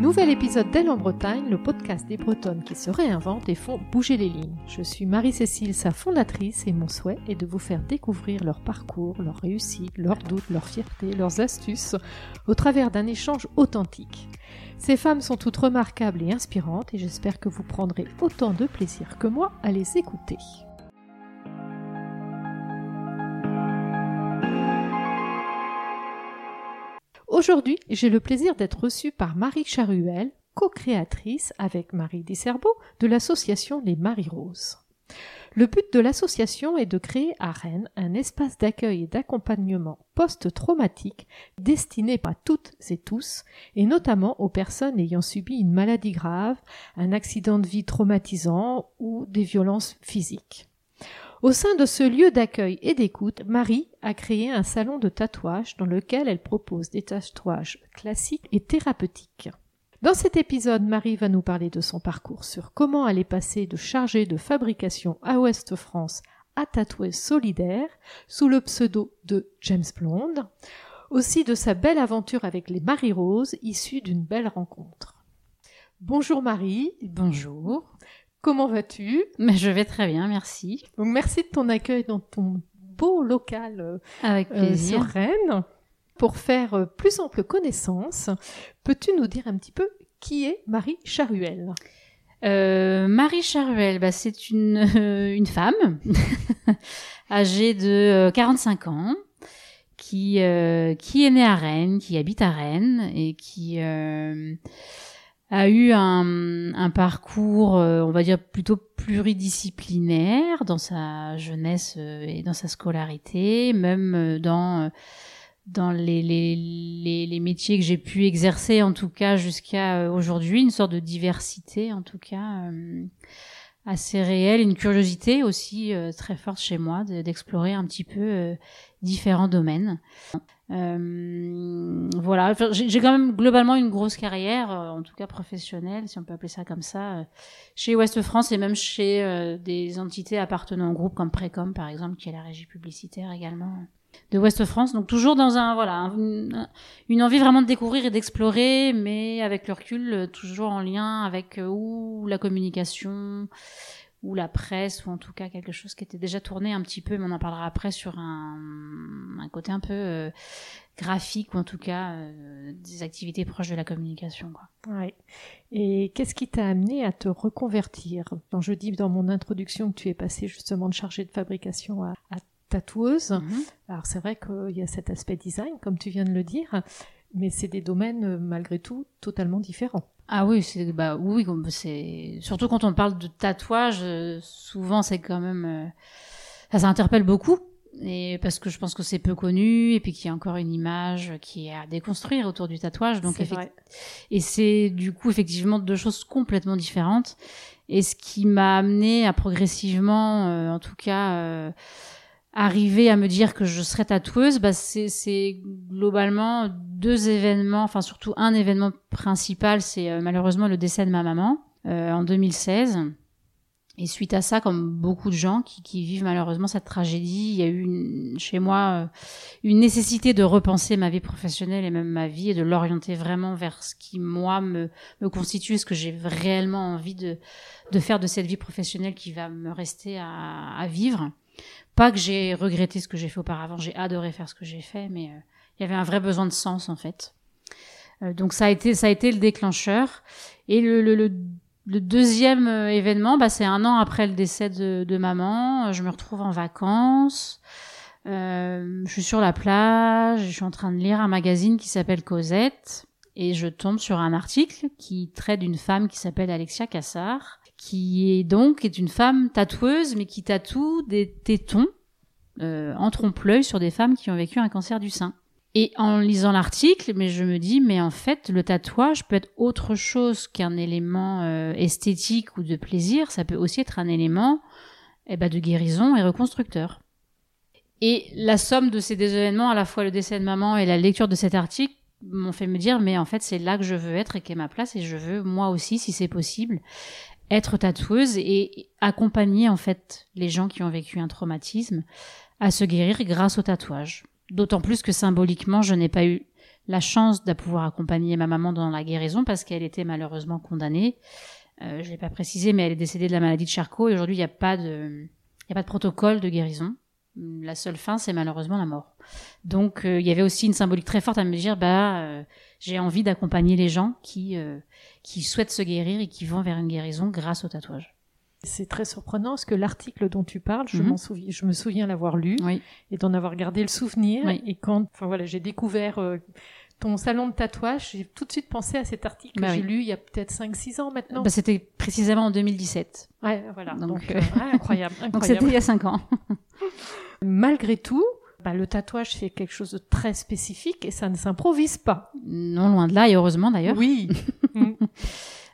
Nouvel épisode d'Elle en Bretagne, le podcast des Bretonnes qui se réinventent et font bouger les lignes. Je suis Marie-Cécile, sa fondatrice, et mon souhait est de vous faire découvrir leur parcours, leurs réussites, leurs doutes, leurs fiertés, leurs astuces, au travers d'un échange authentique. Ces femmes sont toutes remarquables et inspirantes, et j'espère que vous prendrez autant de plaisir que moi à les écouter. Aujourd'hui, j'ai le plaisir d'être reçue par Marie Charuel, co-créatrice avec Marie Disserbeau de l'association Les Marie Roses. Le but de l'association est de créer à Rennes un espace d'accueil et d'accompagnement post-traumatique destiné à toutes et tous, et notamment aux personnes ayant subi une maladie grave, un accident de vie traumatisant ou des violences physiques. Au sein de ce lieu d'accueil et d'écoute, Marie a créé un salon de tatouage dans lequel elle propose des tatouages classiques et thérapeutiques. Dans cet épisode, Marie va nous parler de son parcours sur comment elle est passée de chargée de fabrication à Ouest France à tatoueuse solidaire sous le pseudo de James Blonde, aussi de sa belle aventure avec les Marie Roses issue d'une belle rencontre. Bonjour Marie. Bonjour. Comment vas-tu? Mais je vais très bien, merci. Donc merci de ton accueil dans ton beau local euh, Avec euh, plaisir. sur Rennes. Pour faire euh, plus ample connaissance, peux-tu nous dire un petit peu qui est Marie Charuel? Euh, Marie Charuel, bah, c'est une, euh, une femme âgée de euh, 45 ans qui, euh, qui est née à Rennes, qui habite à Rennes et qui euh, a eu un, un parcours, euh, on va dire, plutôt pluridisciplinaire dans sa jeunesse euh, et dans sa scolarité, même euh, dans... euh, dans les, les, les, les métiers que j'ai pu exercer, en tout cas jusqu'à aujourd'hui, une sorte de diversité, en tout cas, euh, assez réelle, une curiosité aussi euh, très forte chez moi de- d'explorer un petit peu différents domaines. Euh, voilà, j'ai quand même globalement une grosse carrière, euh, en tout cas professionnelle, si on peut appeler ça comme ça, euh, chez Ouest France et même chez euh, des entités appartenant au groupe comme Précom, par exemple, qui est la régie publicitaire également de Ouest France. Donc toujours dans un voilà un- un- une envie vraiment de découvrir et d'explorer, mais avec le recul toujours en lien avec ou la communication ou la presse ou en tout cas quelque chose qui était déjà tourné un petit peu, mais on en parlera après sur un, un côté un peu euh, graphique ou en tout cas euh, des activités proches de la communication. Quoi. Ouais. Et qu'est-ce qui t'a amené à te reconvertir? Quand je dis dans mon introduction que tu es passée justement de chargée de fabrication à, à tatoueuse, Mhm. alors c'est vrai qu'il y a cet aspect design, comme tu viens de le dire, mais c'est des domaines euh, malgré tout totalement différents. Ah oui, c'est bah oui, c'est surtout quand on parle de tatouage, euh, souvent c'est quand même euh, ça, ça interpelle beaucoup et parce que je pense que c'est peu connu et puis qu'il y a encore une image qui est à déconstruire autour du tatouage. Donc C'est effect- vrai. et c'est du coup effectivement deux choses complètement différentes. Et ce qui m'a amené à progressivement, euh, en tout cas, euh, arriver à me dire que je serais tatoueuse, bah c'est, globalement deux événements, enfin surtout un événement principal, c'est euh, malheureusement le décès de ma maman euh, en 2016. Et suite à ça, comme beaucoup de gens qui, qui vivent malheureusement cette tragédie, il y a eu une- chez moi euh, une nécessité de repenser ma vie professionnelle et même ma vie et de l'orienter vraiment vers ce qui moi me, me constitue, ce que j'ai réellement envie de, de faire de cette vie professionnelle qui va me rester à, à vivre. Pas que j'ai regretté ce que j'ai fait auparavant, j'ai adoré faire ce que j'ai fait, mais euh, il y avait un vrai besoin de sens en fait. Euh, donc ça a été ça a été le déclencheur. Et le, deuxième euh, événement, bah, c'est un an après le décès de, maman. Je me retrouve en vacances. Je suis sur la plage. Je suis en train de lire un magazine qui s'appelle Cosette. Et je tombe sur un article qui traite d'une femme qui s'appelle Alexia Cassar, qui est donc est une femme tatoueuse, mais qui tatoue des tétons euh, en trompe-l'œil sur des femmes qui ont vécu un cancer du sein. Et en lisant l'article, mais je me dis, mais en fait, le tatouage peut être autre chose qu'un élément euh, esthétique ou de plaisir. Ça peut aussi être un élément eh ben, de guérison et reconstructeur. Et la somme de ces deux événements, à la fois le décès de maman et la lecture de cet article, m'ont fait me dire, mais en fait, c'est là que je veux être et qu'est ma place, et je veux, moi aussi, si c'est possible, être tatoueuse et accompagner, en fait, les gens qui ont vécu un traumatisme à se guérir grâce au tatouage. D'autant plus que symboliquement, je n'ai pas eu la chance de pouvoir accompagner ma maman dans la guérison parce qu'elle était malheureusement condamnée. Euh, je l'ai pas précisé, mais elle est décédée de la maladie de Charcot et aujourd'hui il n'y a pas de, a pas de protocole de guérison. La seule fin, c'est malheureusement la mort. Donc euh, il y avait aussi une symbolique très forte à me dire, bah euh, j'ai envie d'accompagner les gens qui euh, qui souhaitent se guérir et qui vont vers une guérison grâce au tatouage. C'est très surprenant parce que l'article dont tu parles, je, Mhm. je me souviens l'avoir lu Oui. et d'en avoir gardé le souvenir. Oui. Et quand, enfin voilà, j'ai découvert euh, ton salon de tatouage, j'ai tout de suite pensé à cet article Bah que j'ai oui. lu il y a peut-être 5-6 ans maintenant. Bah, c'était précisément en 2017. ouais, voilà. donc, Donc, euh, ouais, incroyable, Donc c'était incroyable. il y a cinq ans. Malgré tout, bah, le tatouage c'est quelque chose de très spécifique et ça ne s'improvise pas. Non, loin de là, et heureusement d'ailleurs. Oui. Mm.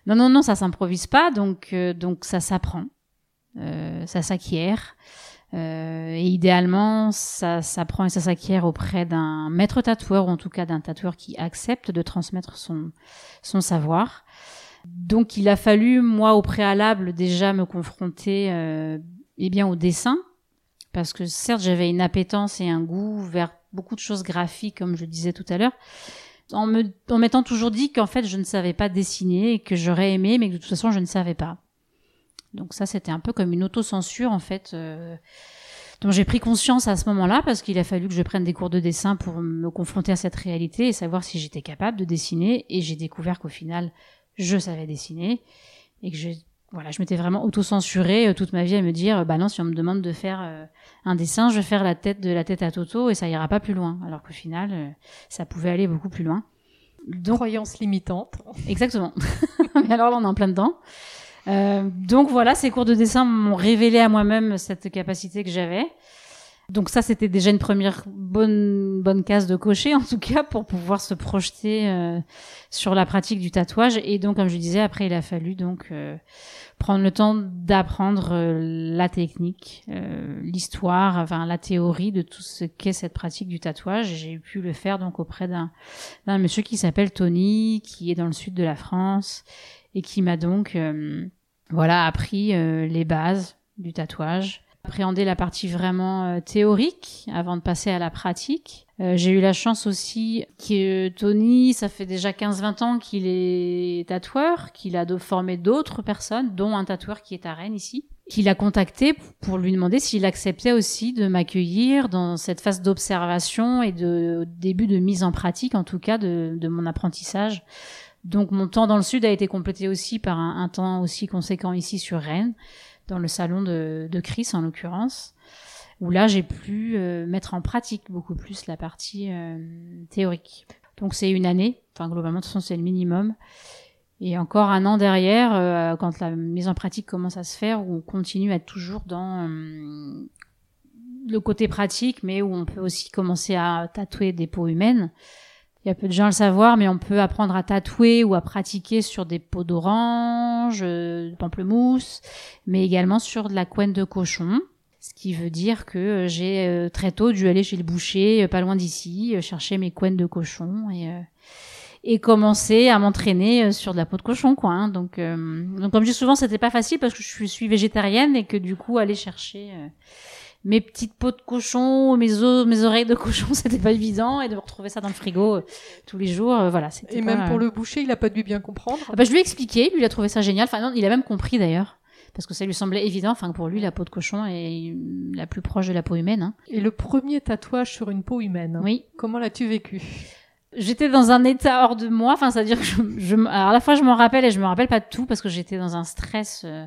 Non, non, non, ça s'improvise pas, donc, euh, donc ça s'apprend, euh, ça s'acquiert. Euh, et idéalement, ça s'apprend et ça s'acquiert auprès d'un maître tatoueur, ou en tout cas d'un tatoueur qui accepte de transmettre son, son savoir. Donc il a fallu, moi, au préalable, déjà me confronter euh, eh bien, au dessin, parce que certes, j'avais une appétence et un goût vers beaucoup de choses graphiques, comme je disais tout à l'heure, en me en m'étant toujours dit qu'en fait je ne savais pas dessiner et que j'aurais aimé mais que de toute façon je ne savais pas. Donc ça c'était un peu comme une autocensure en fait euh, dont j'ai pris conscience à ce moment-là parce qu'il a fallu que je prenne des cours de dessin pour me confronter à cette réalité et savoir si j'étais capable de dessiner et j'ai découvert qu'au final je savais dessiner et que je voilà, je m'étais vraiment autocensurée euh, toute ma vie à me dire bah non si on me demande de faire euh, un dessin, je vais faire la tête de la tête à Toto et ça ira pas plus loin alors qu'au final euh, ça pouvait aller beaucoup plus loin. Donc Croyance limitante. Exactement. Mais alors là, on est en plein dedans. Euh, donc voilà, ces cours de dessin m'ont révélé à moi-même cette capacité que j'avais. Donc ça, c'était déjà une première bonne bonne case de cocher, en tout cas, pour pouvoir se projeter euh, sur la pratique du tatouage. Et donc, comme je disais, après, il a fallu donc euh, prendre le temps d'apprendre euh, la technique, euh, l'histoire, enfin la théorie de tout ce qu'est cette pratique du tatouage. J'ai pu le faire donc auprès d'un d'un monsieur qui s'appelle Tony, qui est dans le sud de la France et qui m'a donc euh, voilà appris les bases du tatouage, appréhender la partie vraiment euh, théorique avant de passer à la pratique. Euh, J'ai eu la chance aussi que Tony, ça fait déjà 15-20 ans qu'il est tatoueur, qu'il a formé d'autres personnes, dont un tatoueur qui est à Rennes ici, qu'il a contacté pour lui demander s'il acceptait aussi de m'accueillir dans cette phase d'observation et de début de mise en pratique, en tout cas, de, mon apprentissage. Donc mon temps dans le sud a été complété aussi par un temps aussi conséquent ici sur Rennes, dans le salon de, de Chris en l'occurrence, où là j'ai pu euh, mettre en pratique beaucoup plus la partie euh, théorique. Donc c'est une année, enfin globalement de toute façon c'est le minimum. Et encore un an derrière, euh, quand la mise en pratique commence à se faire, où on continue à être toujours dans le côté pratique, mais où on peut aussi commencer à tatouer des peaux humaines. Il y a peu de gens à le savoir, mais on peut apprendre à tatouer ou à pratiquer sur des peaux d'orange, euh, de pamplemousse, mais également sur de la couenne de cochon. Ce qui veut dire que euh, j'ai euh, très tôt dû aller chez le boucher, pas loin d'ici, chercher mes couennes de cochon et, et commencer à m'entraîner sur de la peau de cochon, quoi. hein. Donc, donc comme je dis souvent, c'était pas facile parce que je suis- végétarienne et que du coup, aller chercher mes petites peaux de cochon, mes os, mes oreilles de cochon, c'était pas évident et de retrouver ça dans le frigo euh, tous les jours, euh, voilà. c'était Et pas- même pour le boucher, il a pas dû bien comprendre. ah bah, je lui ai expliqué, lui il a trouvé ça génial. Enfin non, il a même compris d'ailleurs, parce que ça lui semblait évident. Enfin pour lui, la peau de cochon est la plus proche de la peau humaine. hein. Et le premier tatouage sur une peau humaine. Oui. Comment l'as-tu vécu? J'étais dans un état hors de moi. Enfin, c'est-à-dire que je, je, alors à la fois je m'en rappelle et je me rappelle pas de tout parce que j'étais dans un stress euh,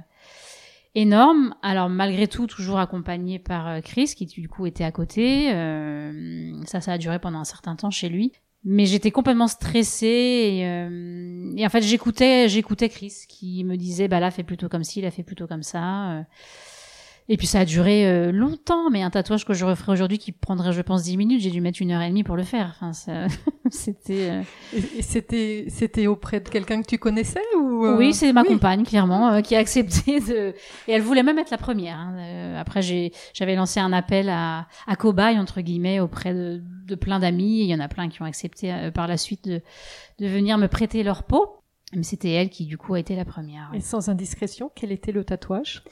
énorme. Alors malgré tout, toujours accompagné par euh, Chris qui du coup était à côté. Euh, ça, ça a duré pendant un certain temps chez lui. Mais j'étais complètement stressée et, euh, et en fait j'écoutais j'écoutais Chris qui me disait bah là fais plutôt comme ci, là fais plutôt comme ça. Et puis ça a duré euh, longtemps, mais un tatouage que je referais aujourd'hui qui prendrait je pense 10 minutes, j'ai dû mettre une heure et demie pour le faire. Enfin, ça- c'était euh, Et, c'était c'était auprès de quelqu'un que tu connaissais ou euh, oui, c'est ma oui. compagne clairement euh, qui a accepté de et elle voulait même être la première. hein. Euh, après j'ai j'avais lancé un appel à à cobaye entre guillemets auprès de, de plein d'amis. et Il y en a plein qui ont accepté euh, par la suite de de venir me prêter leur peau. Mais c'était elle qui du coup a été la première. Et sans indiscrétion, quel était le tatouage?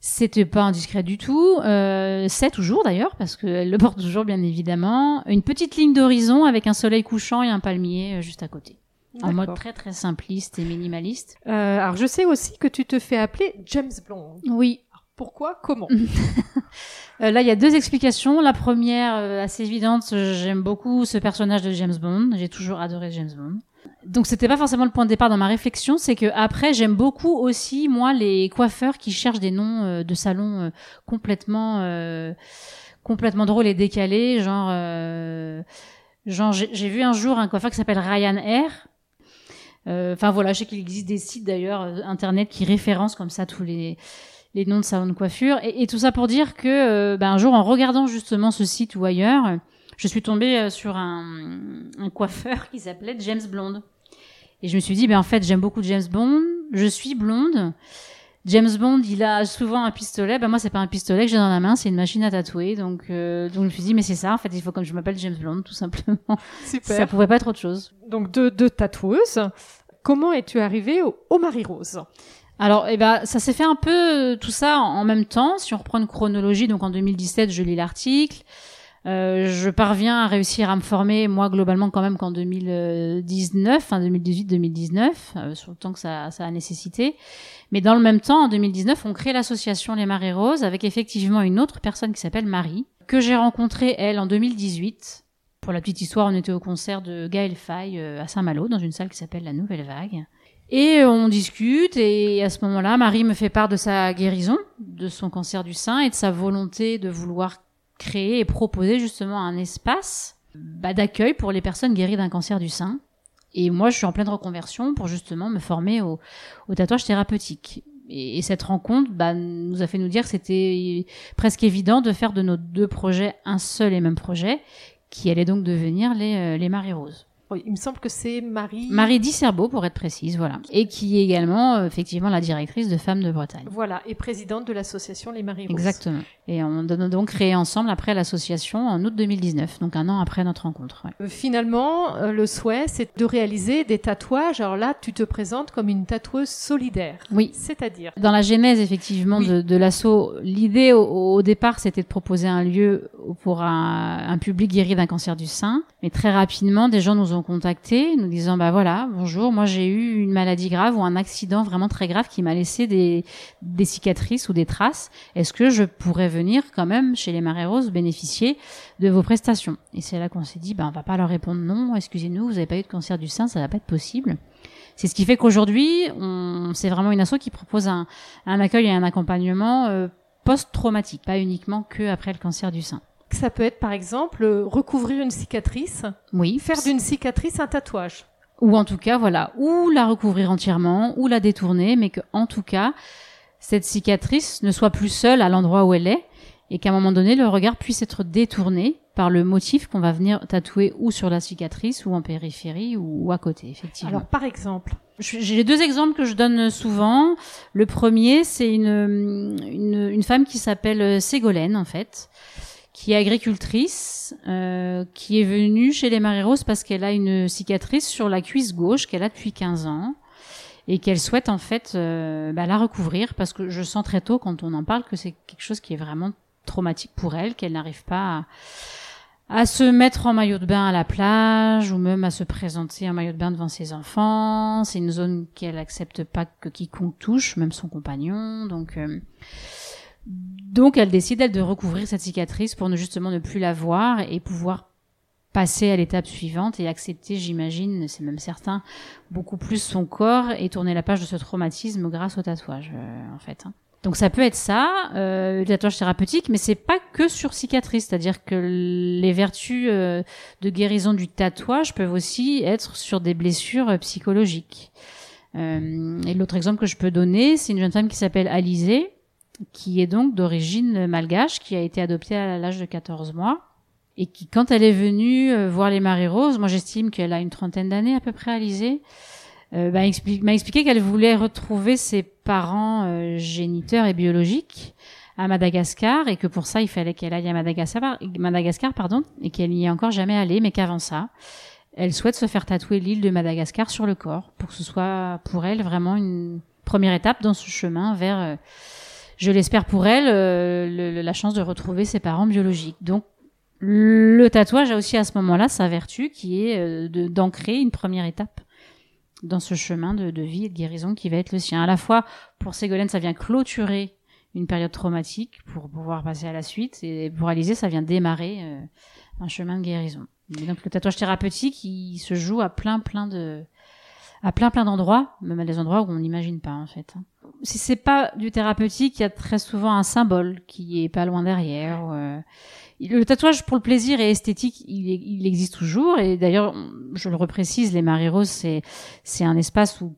C'était pas indiscret du tout. Euh, c'est toujours d'ailleurs, parce qu'elle le porte toujours bien évidemment. Une petite ligne d'horizon avec un soleil couchant et un palmier euh, juste à côté. En mode très très simpliste et minimaliste. Euh, alors je sais aussi que tu te fais appeler James Bond. Oui. Pourquoi? Comment? Euh, Là, il y a deux explications. La première, euh, assez évidente, j'aime beaucoup ce personnage de James Bond. J'ai toujours adoré James Bond. Donc c'était pas forcément le point de départ dans ma réflexion, c'est que après j'aime beaucoup aussi moi les coiffeurs qui cherchent des noms euh, de salons euh, complètement euh, complètement drôles et décalés, genre genre j'ai vu un jour un coiffeur qui s'appelle Ryan Air. Enfin voilà, je sais qu'il existe des sites d'ailleurs internet qui référencent comme ça tous les les noms de salons de coiffure et, et tout ça pour dire que ben, un jour en regardant justement ce site ou ailleurs je suis tombée euh, sur un, un coiffeur qui s'appelait James Blonde. Et je me suis dit, ben en fait, j'aime beaucoup James Bond, je suis blonde. James Bond, il a souvent un pistolet. Ben moi, c'est pas un pistolet que j'ai dans la main, c'est une machine à tatouer. Donc, euh, donc je me suis dit, mais c'est ça. En fait, il faut comme je m'appelle James Bond, tout simplement. Super. Ça pouvait pas être autre chose. Donc deux, deux tatoueuses. Comment es-tu arrivée au, au Marie Rose? Alors, eh ben, ça s'est fait un peu tout ça en, en même temps. Si on reprend une chronologie, donc en 2017, je lis l'article. Euh, je parviens à réussir à me former, moi, globalement, quand même qu'en 2019, enfin 2018-2019, euh, sur le temps que ça, ça a nécessité. Mais dans le même temps, en 2019, on crée l'association Les Marées Roses avec effectivement une autre personne qui s'appelle Marie, que j'ai rencontrée, elle, en 2018. Pour la petite histoire, on était au concert de Gaël Faye euh, à Saint-Malo, dans une salle qui s'appelle La Nouvelle Vague. Et on discute et à ce moment-là, Marie me fait part de sa guérison, de son cancer du sein et de sa volonté de vouloir créer et proposer justement un espace bah, d'accueil pour les personnes guéries d'un cancer du sein. Et moi, je suis en pleine reconversion pour justement me former au, tatouage thérapeutique. Et, et, cette rencontre bah, nous a fait nous dire que c'était presque évident de faire de nos deux projets un seul et même projet, qui allait donc devenir les, euh, les Maries Roses. Il me semble que c'est Marie. Marie Disserbeau, pour être précise, voilà. Et qui est également, euh, effectivement, la directrice de Femmes de Bretagne. Voilà, et présidente de l'association Les Marie Roses. Exactement. Et on a donc créé ensemble après l'association en août 2019, donc un an après notre rencontre. Ouais. Euh, finalement, euh, le souhait, c'est de réaliser des tatouages. Alors là, tu te présentes comme une tatoueuse solidaire. Oui. C'est-à-dire Dans la genèse, effectivement, oui. de, de l'assaut, l'idée au, au, départ, c'était de proposer un lieu pour un, un public guéri d'un cancer du sein. Mais très rapidement, des gens nous ont contactés, nous disant, bah voilà, bonjour, moi j'ai eu une maladie grave ou un accident vraiment très grave qui m'a laissé des, des cicatrices ou des traces. Est-ce que je pourrais venir quand même chez les Marais Roses bénéficier de vos prestations? Et c'est là qu'on s'est dit, bah on va pas leur répondre non, excusez-nous, vous avez pas eu de cancer du sein, ça va pas être possible. C'est ce qui fait qu'aujourd'hui, c'est vraiment une asso qui propose un, un, accueil et un accompagnement euh, post-traumatique, pas uniquement que après le cancer du sein. Ça peut être par exemple recouvrir une cicatrice, oui, faire d'une cicatrice un tatouage. Ou en tout cas, voilà, ou la recouvrir entièrement, ou la détourner, mais que en tout cas, cette cicatrice ne soit plus seule à l'endroit où elle est, et qu'à un moment donné, le regard puisse être détourné par le motif qu'on va venir tatouer ou sur la cicatrice, ou en périphérie, ou, ou à côté, effectivement. Alors par exemple j'ai deux exemples que je donne souvent. Le premier, c'est une, une, une, femme qui s'appelle Ségolène, en fait, qui est agricultrice, euh, qui est venue chez les Marais Roses parce qu'elle a une cicatrice sur la cuisse gauche qu'elle a depuis 15 ans et qu'elle souhaite en fait euh, bah, la recouvrir parce que je sens très tôt quand on en parle que c'est quelque chose qui est vraiment traumatique pour elle, qu'elle n'arrive pas à, à, se mettre en maillot de bain à la plage ou même à se présenter en maillot de bain devant ses enfants. C'est une zone qu'elle accepte pas que quiconque touche, même son compagnon. Donc euh, donc elle décide elle de recouvrir cette cicatrice pour ne justement ne plus la voir et pouvoir passer à l'étape suivante et accepter, j'imagine, c'est même certain, beaucoup plus son corps et tourner la page de ce traumatisme grâce au tatouage, euh, en fait. Hein. Donc ça peut être ça, euh, le tatouage thérapeutique, mais c'est pas que sur cicatrice, c'est-à-dire que les vertus euh, de guérison du tatouage peuvent aussi être sur des blessures euh, psychologiques. Euh, et l'autre exemple que je peux donner, c'est une jeune femme qui s'appelle Alizée, qui est donc d'origine malgache, qui a été adoptée à l'âge de 14 mois, et qui, quand elle est venue euh, voir les Maries Roses, moi j'estime qu'elle a une trentaine d'années à peu près, Alizée, euh, bah, m'a expliqué qu'elle voulait retrouver ses parents euh, géniteurs et biologiques à Madagascar, et que pour ça il fallait qu'elle aille à Madagascar, Madagascar pardon, et qu'elle n'y est encore jamais allée, mais qu'avant ça, elle souhaite se faire tatouer l'île de Madagascar sur le corps, pour que ce soit pour elle vraiment une première étape dans ce chemin vers je l'espère pour elle, euh, la chance de retrouver ses parents biologiques. Donc le tatouage a aussi à ce moment-là sa vertu qui est euh, d'ancrer une première étape dans ce chemin de, vie et de guérison qui va être le sien. À la fois, pour Ségolène, ça vient clôturer une période traumatique pour pouvoir passer à la suite, et pour Alizé, ça vient démarrer euh, un chemin de guérison. donc le tatouage thérapeutique, il se joue à plein plein de à plein plein d'endroits, même à des endroits où on n'imagine pas en fait. Si c'est pas du thérapeutique, il y a très souvent un symbole qui est pas loin derrière. Euh, le tatouage pour le plaisir et esthétique, il, existe toujours. Et d'ailleurs, je le reprécise, les Marie Rose, c'est c'est un espace où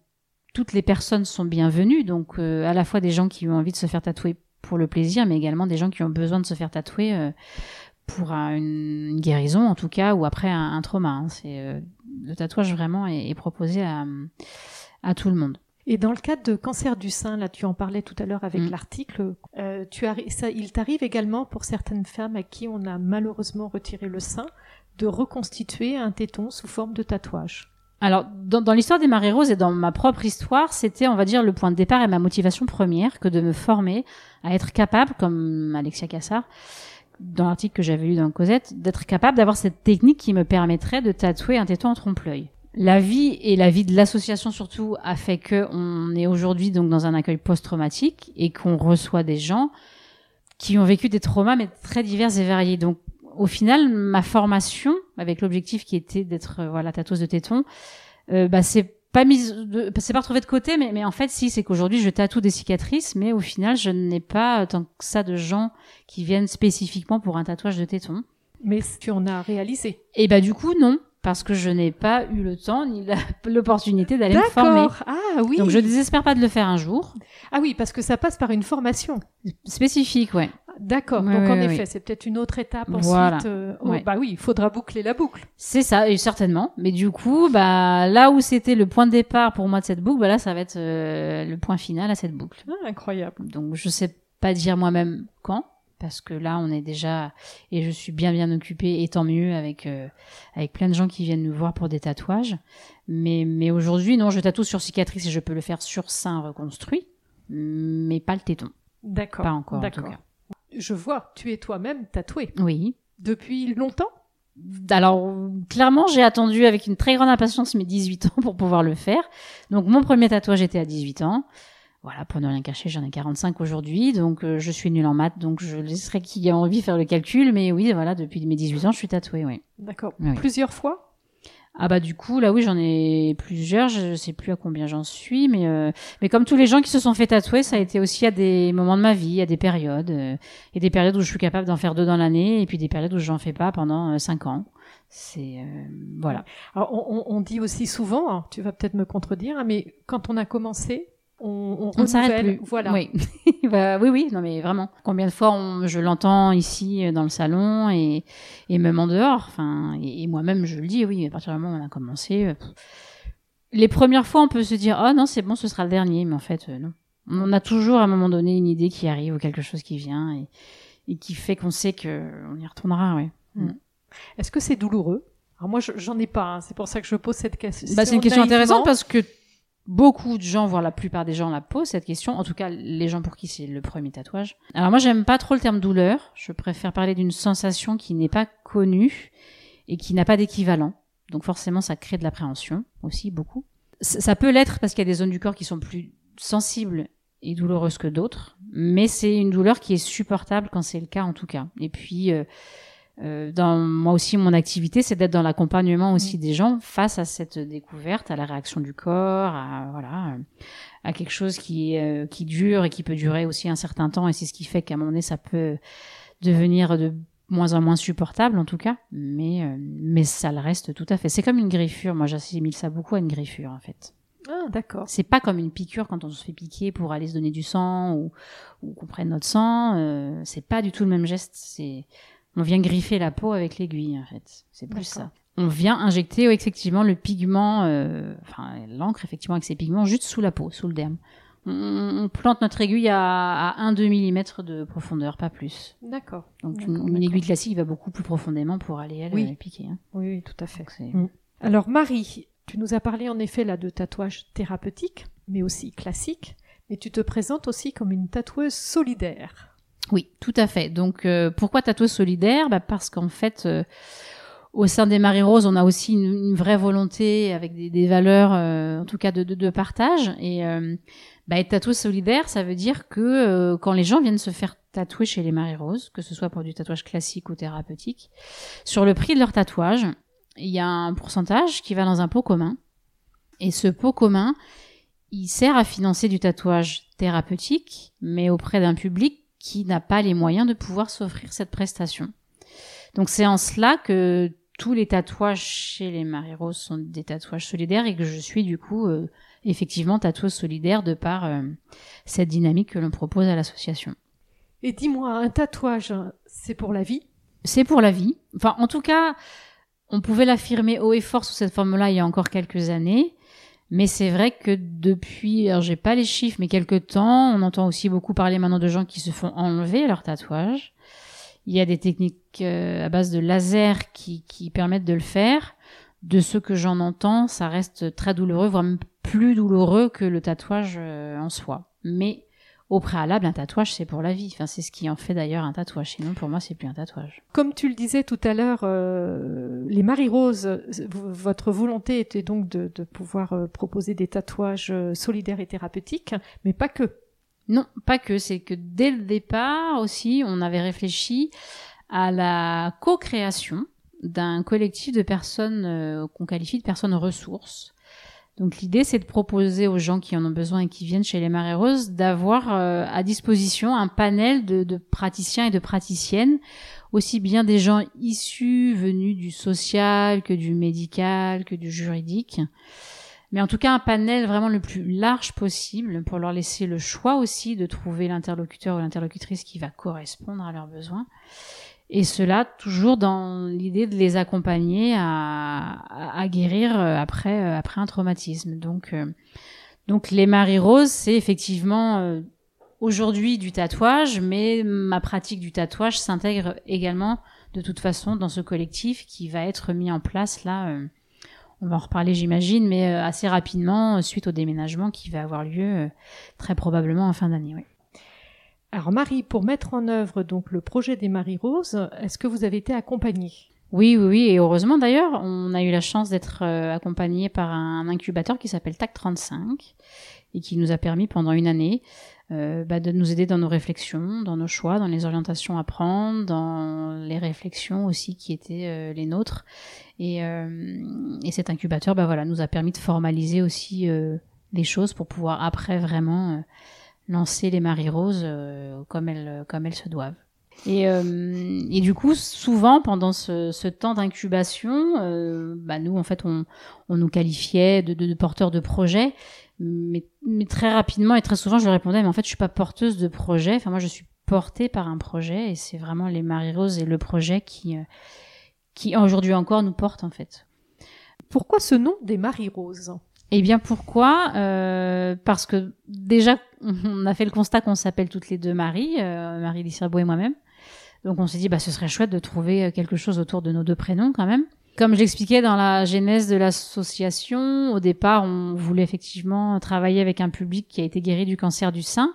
toutes les personnes sont bienvenues. Donc, euh, à la fois des gens qui ont envie de se faire tatouer pour le plaisir, mais également des gens qui ont besoin de se faire tatouer euh, pour une, guérison, en tout cas, ou après un, trauma. Hein. C'est euh, le tatouage vraiment est, est proposé à, à tout le monde. Et dans le cadre de cancer du sein, là, tu en parlais tout à l'heure avec mm. l'article, euh, tu ça, il t'arrive également pour certaines femmes à qui on a malheureusement retiré le sein de reconstituer un téton sous forme de tatouage. Alors, dans, dans l'histoire des marées roses et dans ma propre histoire, c'était, on va dire, le point de départ et ma motivation première que de me former à être capable, comme Alexia Cassar, dans l'article que j'avais lu dans Cosette, d'être capable d'avoir cette technique qui me permettrait de tatouer un téton en trompe-l'œil la vie et la vie de l'association surtout a fait que on est aujourd'hui donc dans un accueil post-traumatique et qu'on reçoit des gens qui ont vécu des traumas mais très divers et variés. Donc au final, ma formation avec l'objectif qui était d'être euh, voilà tatoueuse de téton, euh, bah c'est pas mise, c'est pas retrouvé de côté, mais, mais en fait si c'est qu'aujourd'hui je tatoue des cicatrices, mais au final je n'ai pas tant que ça de gens qui viennent spécifiquement pour un tatouage de téton. Mais tu en as réalisé Et bah du coup non, parce que je n'ai pas eu le temps ni l'opportunité d'aller me former. Ah oui. Donc je désespère pas de le faire un jour. Ah oui, parce que ça passe par une formation spécifique, ouais. D'accord. Donc en effet, c'est peut-être une autre étape ensuite. Euh, bah oui, il faudra boucler la boucle. C'est ça, et certainement. Mais du coup, bah là où c'était le point de départ pour moi de cette boucle, bah là ça va être euh, le point final à cette boucle. Ah, incroyable. Donc je sais pas dire moi-même quand parce que là on est déjà et je suis bien bien occupée et tant mieux avec euh, avec plein de gens qui viennent nous voir pour des tatouages mais mais aujourd'hui non je tatoue sur cicatrice et je peux le faire sur sein reconstruit mais pas le téton d'accord pas encore en cas je vois tu es toi-même tatouée. Oui. Depuis longtemps? Alors clairement j'ai attendu avec une très grande impatience mes 18 ans pour pouvoir le faire. Donc mon premier tatouage était à 18 ans. Voilà, pour ne rien cacher, j'en ai 45 aujourd'hui, donc euh, je suis nulle en maths, donc je laisserai qui a envie faire le calcul, mais oui, voilà, depuis mes 18 ans, je suis tatouée, oui. D'accord. Plusieurs fois? Ah bah du coup, là oui, j'en ai plusieurs, je sais plus à combien j'en suis, mais euh, mais comme tous les gens qui se sont fait tatouer, ça a été aussi à des moments de ma vie, à des périodes, euh, et des périodes où je suis capable d'en faire deux dans l'année, et puis des périodes où j'en fais pas pendant cinq ans. C'est voilà. Alors on, on, dit aussi souvent, tu vas peut-être me contredire, hein, mais quand on a commencé, on, on, s'arrête plus. Voilà. Oui. bah, oui, oui, non, mais vraiment. Combien de fois je l'entends ici euh, dans le salon et, et même en dehors. Enfin, et, moi-même, je le dis, oui, à partir du moment où on a commencé. Euh, les premières fois, on peut se dire, oh non, c'est bon, ce sera le dernier, mais en fait, euh, non. On a toujours à un moment donné une idée qui arrive ou quelque chose qui vient et, et qui fait qu'on sait que on y retournera, oui. Mm. Est-ce que c'est douloureux? Alors moi, j'en ai pas. Hein. c'est pour ça que je pose cette question. Bah, c'est une question intéressante parce que beaucoup de gens, voire la plupart des gens la posent cette question. En tout cas, les gens pour qui c'est le premier tatouage. Alors moi, j'aime pas trop le terme douleur. Je préfère parler d'une sensation qui n'est pas connue et qui n'a pas d'équivalent. Donc forcément, ça crée de l'appréhension aussi beaucoup. Ça peut l'être parce qu'il y a des zones du corps qui sont plus sensibles et douloureuses que d'autres, mais c'est une douleur qui est supportable quand c'est le cas en tout cas. Et puis euh, euh, dans moi aussi mon activité c'est d'être dans l'accompagnement aussi des gens face à cette découverte à la réaction du corps à voilà à quelque chose qui euh, qui dure et qui peut durer aussi un certain temps et c'est ce qui fait qu'à un moment donné ça peut devenir de moins en moins supportable en tout cas mais euh, mais ça le reste tout à fait c'est comme une griffure moi j'assimile ça beaucoup à une griffure en fait ah, d'accord. C'est pas comme une piqûre quand on se fait piquer pour aller se donner du sang ou, ou qu'on prenne notre sang. Euh, c'est pas du tout le même geste. C'est on vient griffer la peau avec l'aiguille, en fait. C'est plus ça. On vient injecter effectivement le pigment, euh, enfin l'encre effectivement avec ses pigments juste sous la peau, sous le derme. On, plante notre aiguille à, 1-2 mm de profondeur, pas plus. D'accord. Donc une, aiguille classique va beaucoup plus profondément pour aller elle, oui. piquer. Hein. Oui, oui, tout à fait. Mm. Alors Marie, tu nous as parlé en effet là de tatouage thérapeutique, mais aussi classique. Et tu te présentes aussi comme une tatoueuse solidaire. Oui, tout à fait. Donc euh, pourquoi tatoueuse solidaire? Bah, Parce qu'en fait, euh, au sein des Marie Rose, on a aussi une, vraie volonté avec des, valeurs, euh, en tout cas de, partage. Et bah, être tatoueuse solidaire, ça veut dire que quand les gens viennent se faire tatouer chez les Marie Rose, que ce soit pour du tatouage classique ou thérapeutique, sur le prix de leur tatouage, il y a un pourcentage qui va dans un pot commun. Et ce pot commun, il sert à financer du tatouage thérapeutique, mais auprès d'un public qui n'a pas les moyens de pouvoir s'offrir cette prestation. Donc c'est en cela que tous les tatouages chez les Marie Rose sont des tatouages solidaires et que je suis du coup euh, effectivement tatoueuse solidaire de par euh, cette dynamique que l'on propose à l'association. Et dis-moi, un tatouage, c'est pour la vie? C'est pour la vie. Enfin, en tout cas, on pouvait l'affirmer haut et fort sous cette forme-là il y a encore quelques années. Mais c'est vrai que depuis, alors j'ai pas les chiffres, mais quelques temps, on entend aussi beaucoup parler maintenant de gens qui se font enlever leur tatouage. Il y a des techniques euh, à base de laser qui, qui permettent de le faire. De ce que j'en entends, ça reste très douloureux, voire même plus douloureux que le tatouage euh, en soi. Mais au préalable, un tatouage, c'est pour la vie. Enfin, c'est ce qui en fait d'ailleurs un tatouage. Sinon, pour moi, c'est plus un tatouage. Comme tu le disais tout à l'heure, euh, les Marie-Roses, votre volonté était donc de, pouvoir euh, proposer des tatouages euh, solidaires et thérapeutiques, mais pas que. Non, pas que. C'est que dès le départ aussi, on avait réfléchi à la co-création d'un collectif de personnes qu'on qualifie de personnes ressources donc l'idée, c'est de proposer aux gens qui en ont besoin et qui viennent chez les Marées Roses d'avoir euh, à disposition un panel de, de, praticiens et de praticiennes, aussi bien des gens issus, venus du social, que du médical, que du juridique. Mais en tout cas, un panel vraiment le plus large possible pour leur laisser le choix aussi de trouver l'interlocuteur ou l'interlocutrice qui va correspondre à leurs besoins. Et cela toujours dans l'idée de les accompagner à, à, guérir euh, après, euh, après un traumatisme. Donc, euh, donc les Marie Rose, c'est effectivement aujourd'hui du tatouage, mais ma pratique du tatouage s'intègre également de toute façon dans ce collectif qui va être mis en place là. on va en reparler, j'imagine, mais assez rapidement suite au déménagement qui va avoir lieu très probablement en fin d'année. Alors Marie, pour mettre en œuvre donc le projet des Marie Roses, est-ce que vous avez été accompagnée? Oui, oui, oui, et heureusement d'ailleurs, on a eu la chance d'être euh, accompagné par un incubateur qui s'appelle TAC35 et qui nous a permis pendant une année euh, bah, de nous aider dans nos réflexions, dans nos choix, dans les orientations à prendre, dans les réflexions aussi qui étaient euh, les nôtres. Et, et, cet incubateur, bah voilà, nous a permis de formaliser aussi les choses pour pouvoir après vraiment lancer les Marie Roses euh, comme elles comme elles se doivent. Et, euh, et du coup, souvent pendant ce, ce temps d'incubation, euh, bah nous en fait on, on nous qualifiait de, de, de porteurs de projets, mais, mais, très rapidement et très souvent je répondais mais en fait je suis pas porteuse de projet. Enfin moi je suis portée par un projet et c'est vraiment les Marie Roses et le projet qui qui aujourd'hui encore nous portent en fait. Pourquoi ce nom des Marie Roses? Eh bien pourquoi? Euh, Parce que déjà, on a fait le constat qu'on s'appelle toutes les deux Marie, euh, Marie Lisserbeau et moi-même. Donc on s'est dit, bah, ce serait chouette de trouver euh, quelque chose autour de nos deux prénoms quand même. Comme j'expliquais dans la genèse de l'association, au départ, on voulait effectivement travailler avec un public qui a été guéri du cancer du sein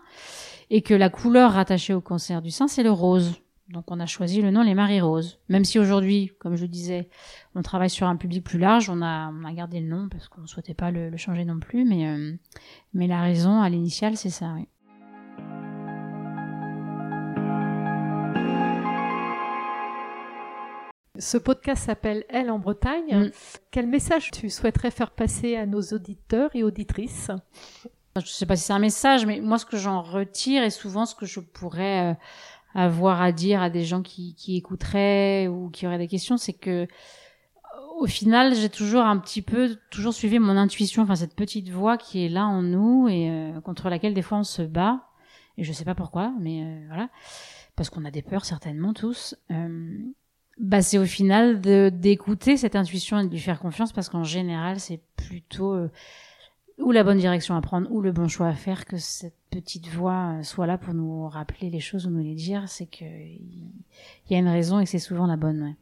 et que la couleur rattachée au cancer du sein, c'est le rose. Donc on a choisi le nom Les Marie Roses. Même si aujourd'hui, comme je le disais, on travaille sur un public plus large, on a, on a gardé le nom parce qu'on ne souhaitait pas le, changer non plus, mais, euh, mais la raison à l'initiale, c'est ça, oui. Ce podcast s'appelle Elle en Bretagne. Mm. Quel message tu souhaiterais faire passer à nos auditeurs et auditrices? Je ne sais pas si c'est un message, mais moi ce que j'en retire et souvent ce que je pourrais... Euh, avoir à dire à des gens qui, qui écouteraient ou qui auraient des questions, c'est que au final, j'ai toujours un petit peu, toujours suivi mon intuition, enfin cette petite voix qui est là en nous et euh, contre laquelle des fois on se bat. Et je sais pas pourquoi, mais euh, voilà, parce qu'on a des peurs certainement tous. Euh, bah c'est au final d'écouter cette intuition et de lui faire confiance parce qu'en général c'est plutôt ou la bonne direction à prendre ou le bon choix à faire que cette petite voix euh, soit là pour nous rappeler les choses ou nous les dire c'est que il y, a une raison et c'est souvent la bonne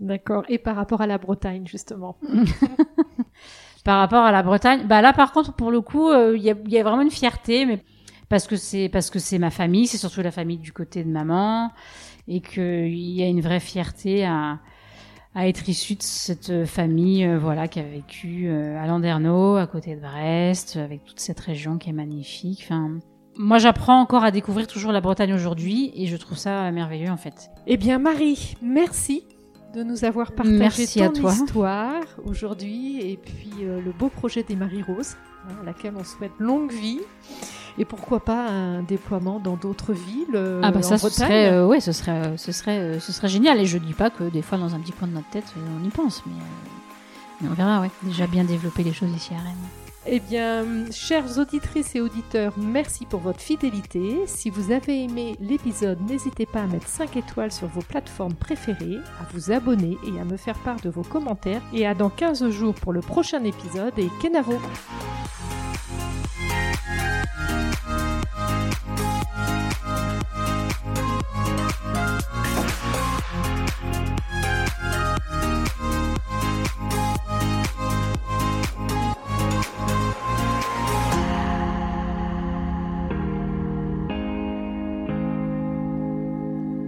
D'accord. Et par rapport à la Bretagne, justement. par rapport à la Bretagne. Bah là, par contre, pour le coup, il y, a, y, a, vraiment une fierté, mais parce que c'est parce que c'est ma famille, c'est surtout la famille du côté de maman, et qu'il y a une vraie fierté à à être issu de cette famille euh, voilà qui a vécu euh, à Landerneau à côté de Brest avec toute cette région qui est magnifique. Enfin moi j'apprends encore à découvrir toujours la Bretagne aujourd'hui et je trouve ça merveilleux en fait. Eh bien Marie merci de nous avoir partagé Merci ton à toi. histoire aujourd'hui et puis euh, le beau projet des Marie-Roses, hein, à laquelle on souhaite longue vie et pourquoi pas un déploiement dans d'autres villes euh, ah bah en ça ce serait euh, ouais ce serait euh, ce serait ce serait génial. Et je dis pas que des fois dans un petit coin de notre tête on y pense mais, mais on verra ouais. Déjà bien développer les choses ici à Rennes. Eh bien, chères auditrices et auditeurs, merci pour votre fidélité. Si vous avez aimé l'épisode, n'hésitez pas à mettre 5 étoiles sur vos plateformes préférées, à vous abonner et à me faire part de vos commentaires. Et à dans 15 jours pour le prochain épisode. Et Kenavo Bye.